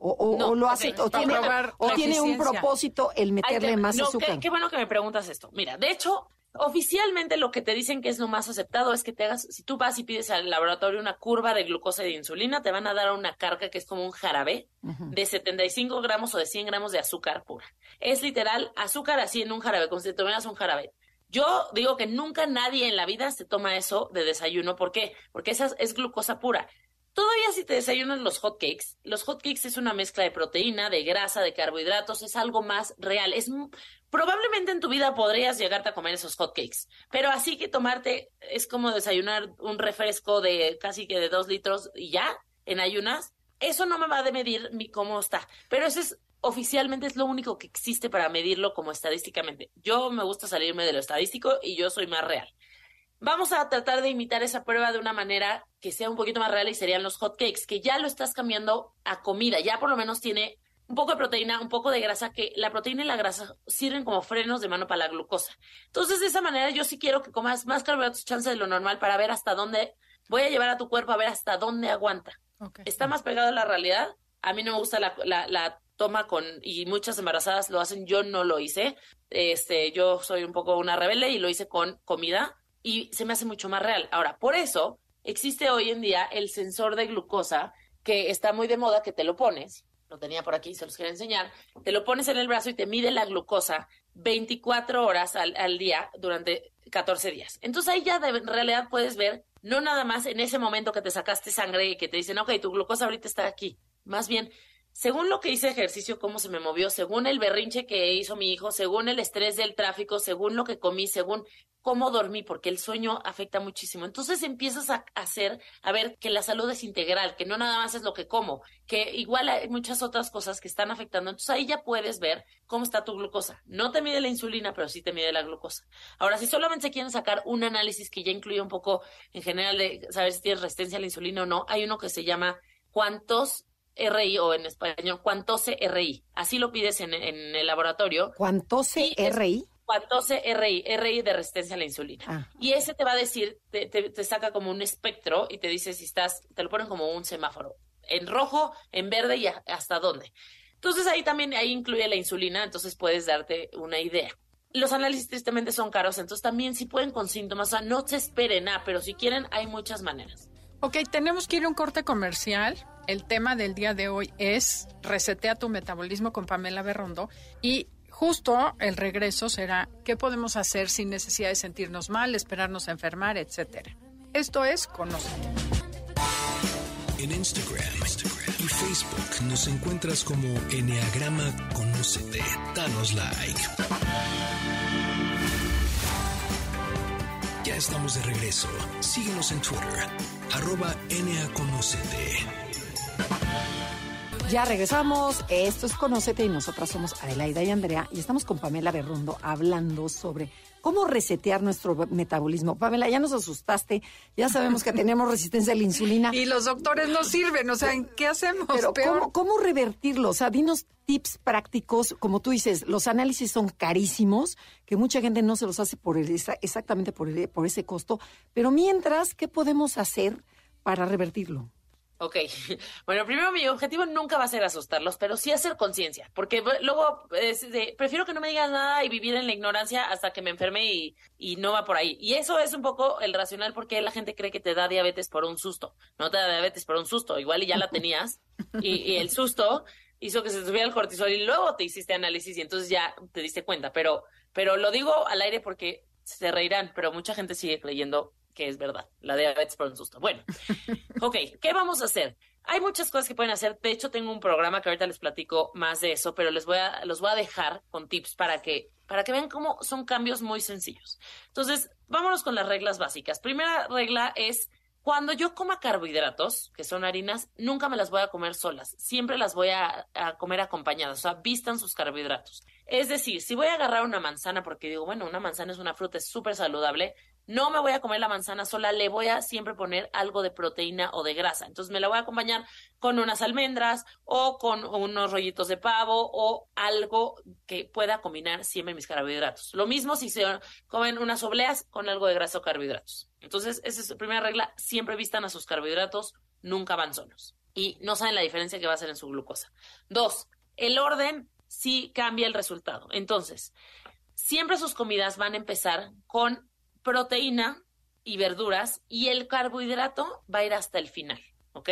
O, lo hace, o, tiene, o tiene, un propósito el meterle más azúcar. Qué, qué bueno que me preguntas esto. Mira, de hecho, Oficialmente lo que te dicen que es lo más aceptado es que te hagas, si tú vas y pides al laboratorio una curva de glucosa y de insulina, te van a dar una carga que es como un jarabe de 75 gramos o de 100 gramos de azúcar pura. Es literal azúcar así en un jarabe, como si te tomaras un jarabe. Yo digo que nunca nadie en la vida se toma eso de desayuno. ¿Por qué? Porque esa es glucosa pura. Todavía si te desayunas los hot cakes, los hot cakes es una mezcla de proteína, de grasa, de carbohidratos, es algo más real. Es probablemente en tu vida podrías llegarte a comer esos hot cakes, pero así que tomarte es como desayunar un refresco de casi que de dos litros y ya en ayunas. Eso no me va a medir mi cómo está, pero eso es oficialmente es lo único que existe para medirlo como estadísticamente. Yo me gusta salirme de lo estadístico y yo soy más real. Vamos a tratar de imitar esa prueba de una manera que sea un poquito más real y serían los hot cakes, que ya lo estás cambiando a comida, ya por lo menos tiene un poco de proteína, un poco de grasa, que la proteína y la grasa sirven como frenos de mano para la glucosa. Entonces, de esa manera, yo sí quiero que comas más carbohidratos, chance de lo normal, para ver hasta dónde, voy a llevar a tu cuerpo a ver hasta dónde aguanta. Está más pegado a la realidad. A mí no me gusta la, la, la toma con, y muchas embarazadas lo hacen, yo no lo hice. Este, yo soy un poco una rebelde y lo hice con comida y se me hace mucho más real. Ahora, por eso existe hoy en día el sensor de glucosa que está muy de moda, que te lo pones, lo tenía por aquí, se los quiero enseñar, te lo pones en el brazo y te mide la glucosa 24 horas al, al día durante 14 días. Entonces ahí ya de, en realidad puedes ver, no nada más en ese momento que te sacaste sangre y que te dicen, ok, tu glucosa ahorita está aquí, más bien según lo que hice ejercicio, cómo se me movió, según el berrinche que hizo mi hijo, según el estrés del tráfico, según lo que comí, según cómo dormí, porque el sueño afecta muchísimo. Entonces empiezas a hacer, a ver que la salud es integral, que no nada más es lo que como, que igual hay muchas otras cosas que están afectando. Entonces ahí ya puedes ver cómo está tu glucosa. No te mide la insulina, pero sí te mide la glucosa. Ahora, si solamente se quieren sacar un análisis que ya incluye un poco en general de saber si tienes resistencia a la insulina o no, hay uno que se llama cuántos RI o en español Cuantose RI. Así lo pides en, el laboratorio. ¿Cuantose RI? Cuantose RI, RI de resistencia a la insulina. Ah. Y ese te va a decir, te, te, saca como un espectro y te dice si estás, te lo ponen como un semáforo, en rojo, en verde y hasta dónde. Entonces ahí también, ahí incluye la insulina, entonces puedes darte una idea. Los análisis tristemente son caros, entonces también si pueden con síntomas, o sea, no se esperen nada, pero si quieren hay muchas maneras. Ok, tenemos que ir a un corte comercial. El tema del día de hoy es Resetea tu metabolismo con Pamela Berrondo y justo el regreso será qué podemos hacer sin necesidad de sentirnos mal, esperarnos a enfermar, etcétera. Esto es Conoce. En Instagram, y Facebook nos encuentras como Enneagrama Conócete. Danos like. Ya estamos de regreso. Síguenos en Twitter arroba. Ya regresamos. Esto es Conócete y nosotras somos Adelaida y Andrea y estamos con Pamela Berrundo hablando sobre cómo resetear nuestro metabolismo. Pamela, ya nos asustaste. Ya sabemos que tenemos resistencia a la insulina. Y los doctores no sirven. O sea, ¿qué hacemos? Pero Peor. ¿cómo, ¿cómo revertirlo? O sea, dinos tips prácticos. Como tú dices, los análisis son carísimos, que mucha gente no se los hace por el- exactamente por, el- por ese costo. Pero mientras, ¿qué podemos hacer para revertirlo? Ok, bueno, primero mi objetivo nunca va a ser asustarlos, pero sí hacer conciencia, porque luego es de, prefiero que no me digas nada y vivir en la ignorancia hasta que me enferme y, y no va por ahí. Y eso es un poco el racional porque la gente cree que te da diabetes por un susto. No te da diabetes por un susto, igual y ya la tenías y, y el susto hizo que se subiera el cortisol y luego te hiciste análisis y entonces ya te diste cuenta. Pero, pero lo digo al aire porque se reirán, pero mucha gente sigue creyendo que es verdad, la diabetes por un susto. Bueno, ok, ¿qué vamos a hacer? Hay muchas cosas que pueden hacer. De hecho, tengo un programa que ahorita les platico más de eso, pero les voy a, los voy a dejar con tips para que, para que vean cómo son cambios muy sencillos. Entonces, vámonos con las reglas básicas. Primera regla es cuando yo coma carbohidratos, que son harinas, nunca me las voy a comer solas. Siempre las voy a, a comer acompañadas. O sea, vistan sus carbohidratos. Es decir, si voy a agarrar una manzana, porque digo, bueno, una manzana es una fruta, es súper saludable, no me voy a comer la manzana sola, le voy a siempre poner algo de proteína o de grasa. Entonces me la voy a acompañar con unas almendras o con unos rollitos de pavo o algo que pueda combinar siempre mis carbohidratos. Lo mismo si se comen unas obleas con algo de grasa o carbohidratos. Entonces, esa es la primera regla, siempre vistan a sus carbohidratos, nunca van solos. Y no saben la diferencia que va a hacer en su glucosa. Dos, el orden sí cambia el resultado. Entonces, siempre sus comidas van a empezar con proteína y verduras y el carbohidrato va a ir hasta el final. ¿Ok?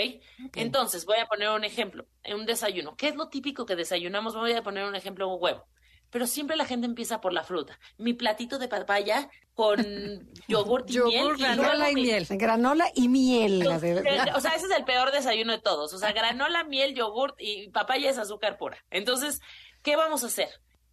Entonces, voy a poner un ejemplo, en un desayuno. ¿Qué es lo típico que desayunamos? Voy a poner un ejemplo, un huevo. Pero siempre la gente empieza por la fruta. Mi platito de papaya con yogur y Yogur, miel. granola y mi- miel. Granola y miel. la de- O sea, ese es el peor desayuno de todos. O sea, granola, miel, yogur y papaya es azúcar pura. Entonces, ¿qué vamos a hacer?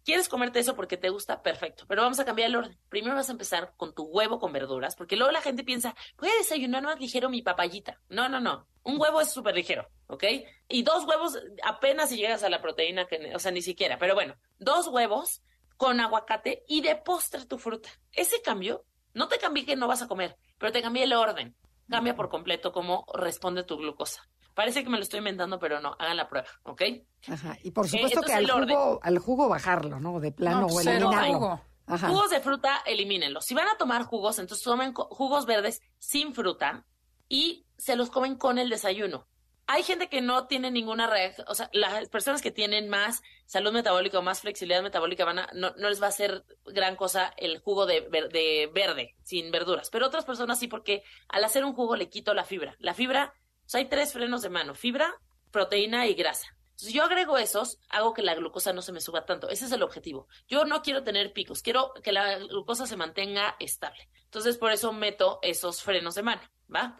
¿Quieres comerte eso porque te gusta? Perfecto. Pero vamos a cambiar el orden. Primero vas a empezar con tu huevo con verduras, porque luego la gente piensa, voy a desayunar más ligero mi papayita. No, no, no. Un huevo es súper ligero, ¿ok? Y dos huevos apenas si llegas a la proteína, que, o sea, ni siquiera. Pero bueno, dos huevos con aguacate y de postre tu fruta. Ese cambio, no te cambié que no vas a comer, pero te cambié el orden. Cambia por completo cómo responde tu glucosa. Parece que me lo estoy inventando, pero no, hagan la prueba, ¿ok? Ajá. Y por supuesto que al jugo, al jugo bajarlo, ¿no? De plano No, o cero eliminarlo. Ajá. Jugos de fruta, elimínenlos. Si van a tomar jugos, entonces tomen jugos verdes sin fruta y se los comen con el desayuno. Hay gente que no tiene ninguna reacción, o sea, las personas que tienen más salud metabólica o más flexibilidad metabólica van a, no, no les va a hacer gran cosa el jugo de, ver- de verde, sin verduras. Pero otras personas sí, porque al hacer un jugo le quito la fibra. La fibra, o sea, hay tres frenos de mano, fibra, proteína y grasa. Entonces yo agrego esos, hago que la glucosa no se me suba tanto. Ese es el objetivo. Yo no quiero tener picos, quiero que la glucosa se mantenga estable. Entonces por eso meto esos frenos de mano, ¿va?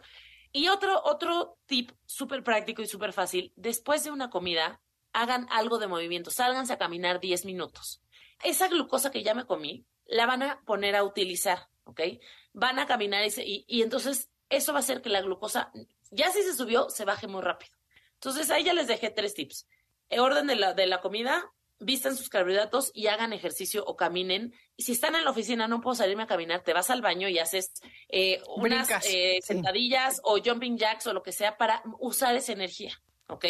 Y otro, otro tip súper práctico y súper fácil, después de una comida, hagan algo de movimiento, sálganse a caminar 10 minutos. Esa glucosa que ya me comí, la van a poner a utilizar, ¿ok? Van a caminar y, entonces eso va a hacer que la glucosa, ya si se subió, se baje muy rápido. Entonces ahí ya les dejé tres tips. En orden de la, de la comida, vistan sus carbohidratos y hagan ejercicio o caminen. Y si están en la oficina, no puedo salirme a caminar, te vas al baño y haces eh, unas eh, Sí. sentadillas o jumping jacks o lo que sea para usar esa energía, ¿ok?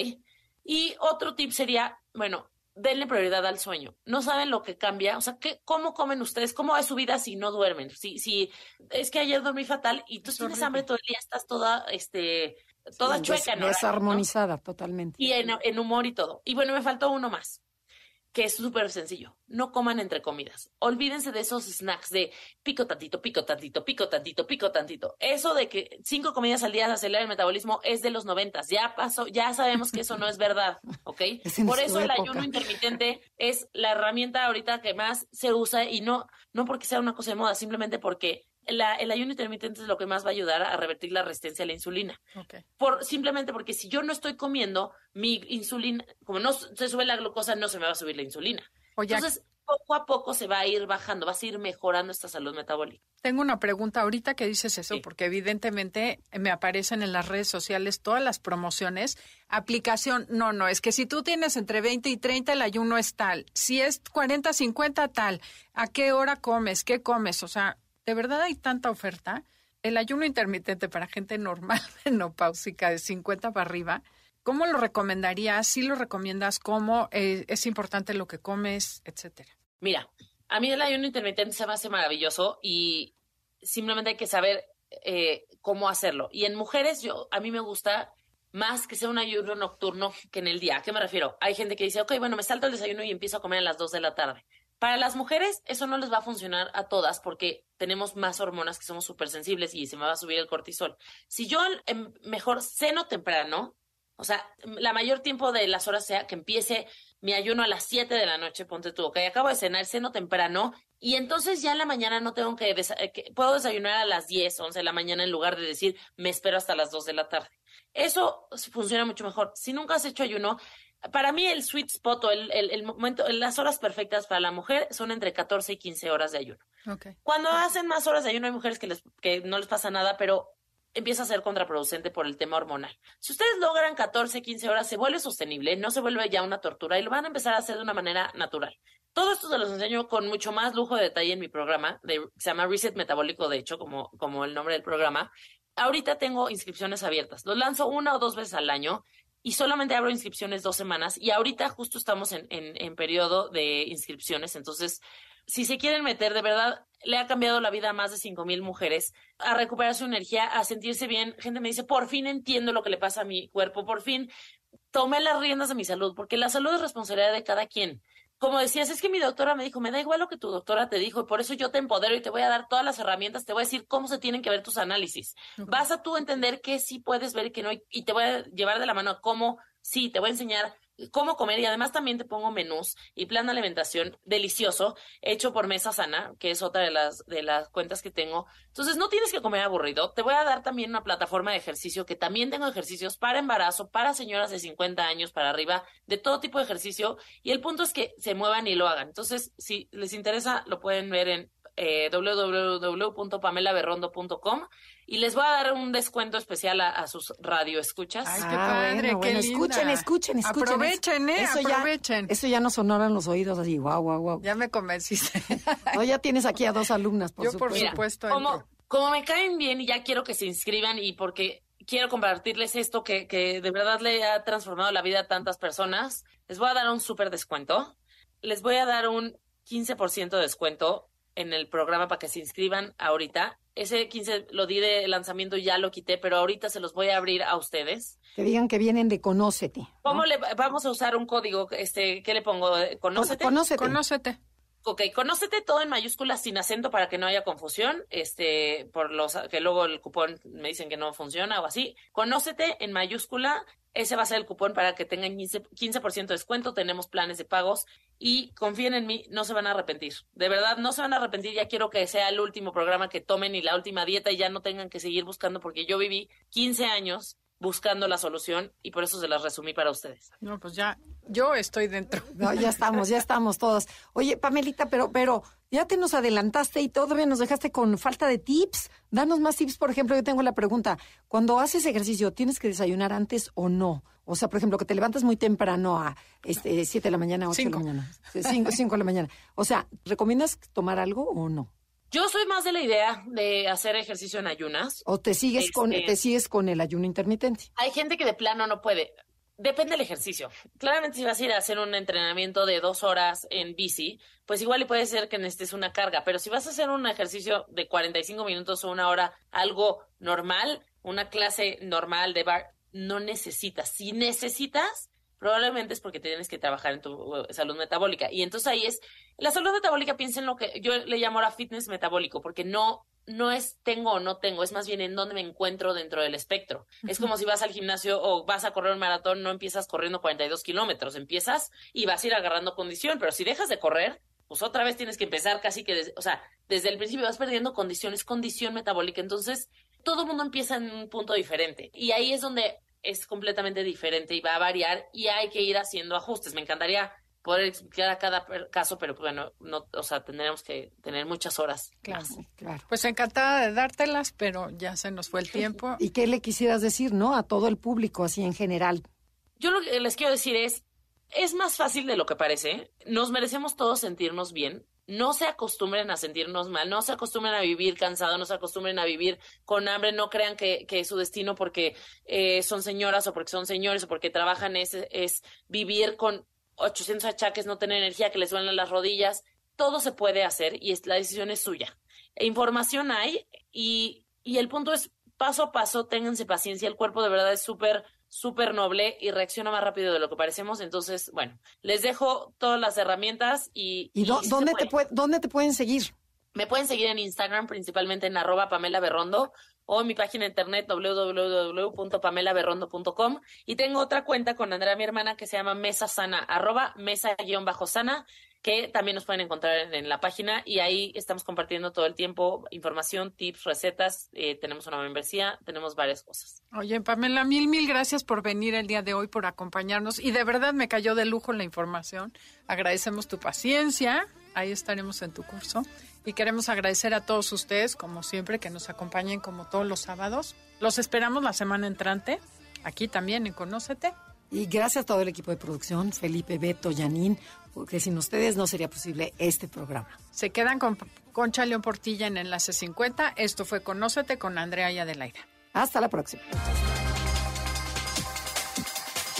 Y otro tip sería, bueno, denle prioridad al sueño. No saben lo que cambia, o sea, ¿qué, ¿cómo comen ustedes? ¿Cómo es su vida si no duermen? Si, si es que ayer dormí fatal y tú Es tienes horrible. hambre todo el día, estás toda, este, toda Sí, chueca, des- ¿no? Desarmonizada totalmente. Y en, en humor y todo. Y bueno, me faltó uno más, que es súper sencillo. No coman entre comidas. Olvídense de esos snacks de pico tantito, pico tantito, pico tantito, pico tantito. Eso de que cinco comidas al día acelera el metabolismo es de los noventas. Ya pasó, ya sabemos que eso no es verdad, ¿ok? Es Por eso el ayuno intermitente es la herramienta ahorita que más se usa y no, no porque sea una cosa de moda, simplemente porque la- el ayuno intermitente es lo que más va a ayudar a revertir la resistencia a la insulina por simplemente porque si yo no estoy comiendo mi insulina, como no se sube la glucosa, no se me va a subir la insulina. Oye, Entonces, poco a poco se va a ir bajando, vas a ir mejorando esta salud metabólica. Tengo una pregunta ahorita que dices eso, Sí. porque evidentemente me aparecen en las redes sociales todas las promociones. Aplicación, no, no, es que si tú tienes entre 20 y 30, el ayuno es tal. Si es 40, 50, tal. ¿A qué hora comes? ¿Qué comes? O sea, de verdad hay tanta oferta. El ayuno intermitente para gente normal, menopáusica, de 50 para arriba, ¿cómo lo recomendarías? ¿Sí lo recomiendas? ¿Cómo eh, es importante lo que comes, etcétera? Mira, a mí el ayuno intermitente se me hace maravilloso y simplemente hay que saber eh, cómo hacerlo. Y en mujeres, yo a mí me gusta más que sea un ayuno nocturno que en el día. ¿A qué me refiero? Hay gente que dice, ok, bueno, me salto el desayuno y empiezo a comer a las 2 de la tarde. Para las mujeres, eso no les va a funcionar a todas porque tenemos más hormonas que somos súper sensibles y se me va a subir el cortisol. Si yo em, mejor ceno temprano, o sea, la mayor tiempo de las horas sea que empiece mi ayuno a las 7 de la noche, ponte tú, ok, acabo de cenar, ceno temprano, y entonces ya en la mañana no tengo que, eh, que- puedo desayunar a las 10, 11 de la mañana en lugar de decir, me espero hasta las 2 de la tarde. Eso funciona mucho mejor. Si nunca has hecho ayuno, para mí el sweet spot o el, el, el momento, las horas perfectas para la mujer son entre 14 y 15 horas de ayuno. Okay. Cuando hacen más horas de ayuno hay mujeres que, les, que no les pasa nada, pero empieza a ser contraproducente por el tema hormonal. Si ustedes logran 14, 15 horas, se vuelve sostenible, no se vuelve ya una tortura y lo van a empezar a hacer de una manera natural. Todo esto se los enseño con mucho más lujo de detalle en mi programa, de, se llama Reset Metabólico, de hecho, como, como el nombre del programa. Ahorita tengo inscripciones abiertas. Los lanzo una o dos veces al año y solamente abro inscripciones dos semanas. Y ahorita justo estamos en, en, en periodo de inscripciones. Entonces, si se quieren meter, de verdad, le ha cambiado la vida a más de cinco mil mujeres a recuperar su energía, a sentirse bien. Gente me dice, por fin entiendo lo que le pasa a mi cuerpo, por fin tomé las riendas de mi salud, porque la salud es responsabilidad de cada quien. Como decías, es que mi doctora me dijo, me da igual lo que tu doctora te dijo, y por eso yo te empodero y te voy a dar todas las herramientas, te voy a decir cómo se tienen que ver tus análisis. Vas a tú entender qué sí puedes ver y qué no, y- y te voy a llevar de la mano a cómo sí, te voy a enseñar cómo comer y además también te pongo menús y plan de alimentación delicioso hecho por Mesa Sana, que es otra de las de las cuentas que tengo. Entonces no tienes que comer aburrido. Te voy a dar también una plataforma de ejercicio que también tengo ejercicios para embarazo, para señoras de 50 años para arriba, de todo tipo de ejercicio y el punto es que se muevan y lo hagan. Entonces, si les interesa, lo pueden ver en eh, www.pamelaberrondo.com y les voy a dar un descuento especial a, a sus radioescuchas. Ay, Ah, qué padre, bueno, qué bueno, linda. escuchen, escuchen, escuchen. Aprovechen, ¿eh? Eso ya- Aprovechen. eso ya no sonaron los oídos así, guau, guau, guau. Ya me convenciste. No, ya tienes aquí a dos alumnas, por Yo por supuesto. Mira, supuesto como, como me caen bien y ya quiero que se inscriban y porque quiero compartirles esto que, que de verdad le ha transformado la vida a tantas personas, les voy a dar un súper descuento. Les voy a dar un 15% de descuento en el programa para que se inscriban ahorita. Ese 15 lo di de lanzamiento, ya lo quité, pero ahorita se los voy a abrir a ustedes. Que digan que vienen de Conócete. ¿no? ¿Cómo le vamos a usar un código? Este, ¿qué le pongo? ¿Conócete? Conócete. Conócete. Ok, conócete todo en mayúsculas sin acento para que no haya confusión, este, por los que luego el cupón me dicen que no funciona o así. Conócete en mayúscula, ese va a ser el cupón para que tengan 15%, 15% de descuento, tenemos planes de pagos y confíen en mí, no se van a arrepentir. De verdad, no se van a arrepentir, ya quiero que sea el último programa que tomen y la última dieta y ya no tengan que seguir buscando porque yo viví 15 años buscando la solución y por eso se las resumí para ustedes. No, pues ya, yo estoy dentro. No, ya estamos, ya estamos todas. Oye, Pamelita, pero, pero ya te nos adelantaste y todavía nos dejaste con falta de tips. Danos más tips, por ejemplo, yo tengo la pregunta, cuando haces ejercicio, ¿tienes que desayunar antes o no? O sea, por ejemplo, que te levantas muy temprano a este, 7 de la mañana, 8 Cinco. de la mañana, 5, 5 de la mañana. O sea, ¿recomiendas tomar algo o no? Yo soy más de la idea de hacer ejercicio en ayunas. ¿O te sigues, con, Este- te sigues con el ayuno intermitente? Hay gente que de plano no puede. Depende del ejercicio. Claramente si vas a ir a hacer un entrenamiento de dos horas en bici, pues igual y puede ser que necesites una carga, pero si vas a hacer un ejercicio de 45 minutos o una hora, algo normal, una clase normal de bar, no necesitas. Si necesitas, probablemente es porque tienes que trabajar en tu uh, salud metabólica. Y entonces ahí es, la salud metabólica piensa en lo que yo le llamo ahora fitness metabólico, porque no, no es tengo o no tengo, es más bien en dónde me encuentro dentro del espectro. Es como si vas al gimnasio o vas a correr un maratón, no empiezas corriendo 42 kilómetros, empiezas y vas a ir agarrando condición, pero si dejas de correr, pues otra vez tienes que empezar casi que, des- o sea, desde el principio vas perdiendo condición, es condición metabólica, entonces todo el mundo empieza en un punto diferente y ahí es donde es completamente diferente y va a variar y hay que ir haciendo ajustes. Me encantaría poder explicar a cada caso, pero bueno, no, o sea, tendremos que tener muchas horas. Claro, claro. Pues encantada de dártelas, pero ya se nos fue el tiempo. ¿Y qué le quisieras decir, no? A todo el público, así en general. Yo lo que les quiero decir es, es más fácil de lo que parece. Nos merecemos todos sentirnos bien. No se acostumbren a sentirnos mal, no se acostumbren a vivir cansados, no se acostumbren a vivir con hambre, no crean que, que su destino porque eh, son señoras o porque son señores o porque trabajan es, es vivir con 800 achaques, no tener energía, que les duelen las rodillas. Todo se puede hacer y es, la decisión es suya. E información hay y, y el punto es paso a paso, ténganse paciencia. El cuerpo de verdad es súper súper noble y reacciona más rápido de lo que parecemos. Entonces, bueno, les dejo todas las herramientas y... ¿Y, dónde, te dónde te pueden seguir? Me pueden seguir en Instagram, principalmente en arroba Pamela Berrondo o en mi página de internet www.pamelaberrondo.com y tengo otra cuenta con Andrea, mi hermana, que se llama Mesa Sana, arroba mesa-sana, que también nos pueden encontrar en, la página y ahí estamos compartiendo todo el tiempo información, tips, recetas, eh, tenemos una membresía, tenemos varias cosas. Oye, Pamela, mil, mil gracias por venir el día de hoy, por acompañarnos y de verdad me cayó de lujo la información. Agradecemos tu paciencia, ahí estaremos en tu curso y queremos agradecer a todos ustedes, como siempre, que nos acompañen como todos los sábados. Los esperamos la semana entrante, aquí también en Conócete. Y gracias a todo el equipo de producción, Felipe, Beto, Yanín, porque sin ustedes no sería posible este programa. Se quedan con Concha León Portilla en Enlace 50. Esto fue Conócete con Andrea y Adelaida. Hasta la próxima.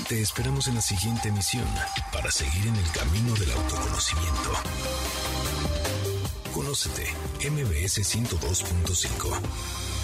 Te esperamos en la siguiente emisión para seguir en el camino del autoconocimiento. Conócete, MBS 102.5.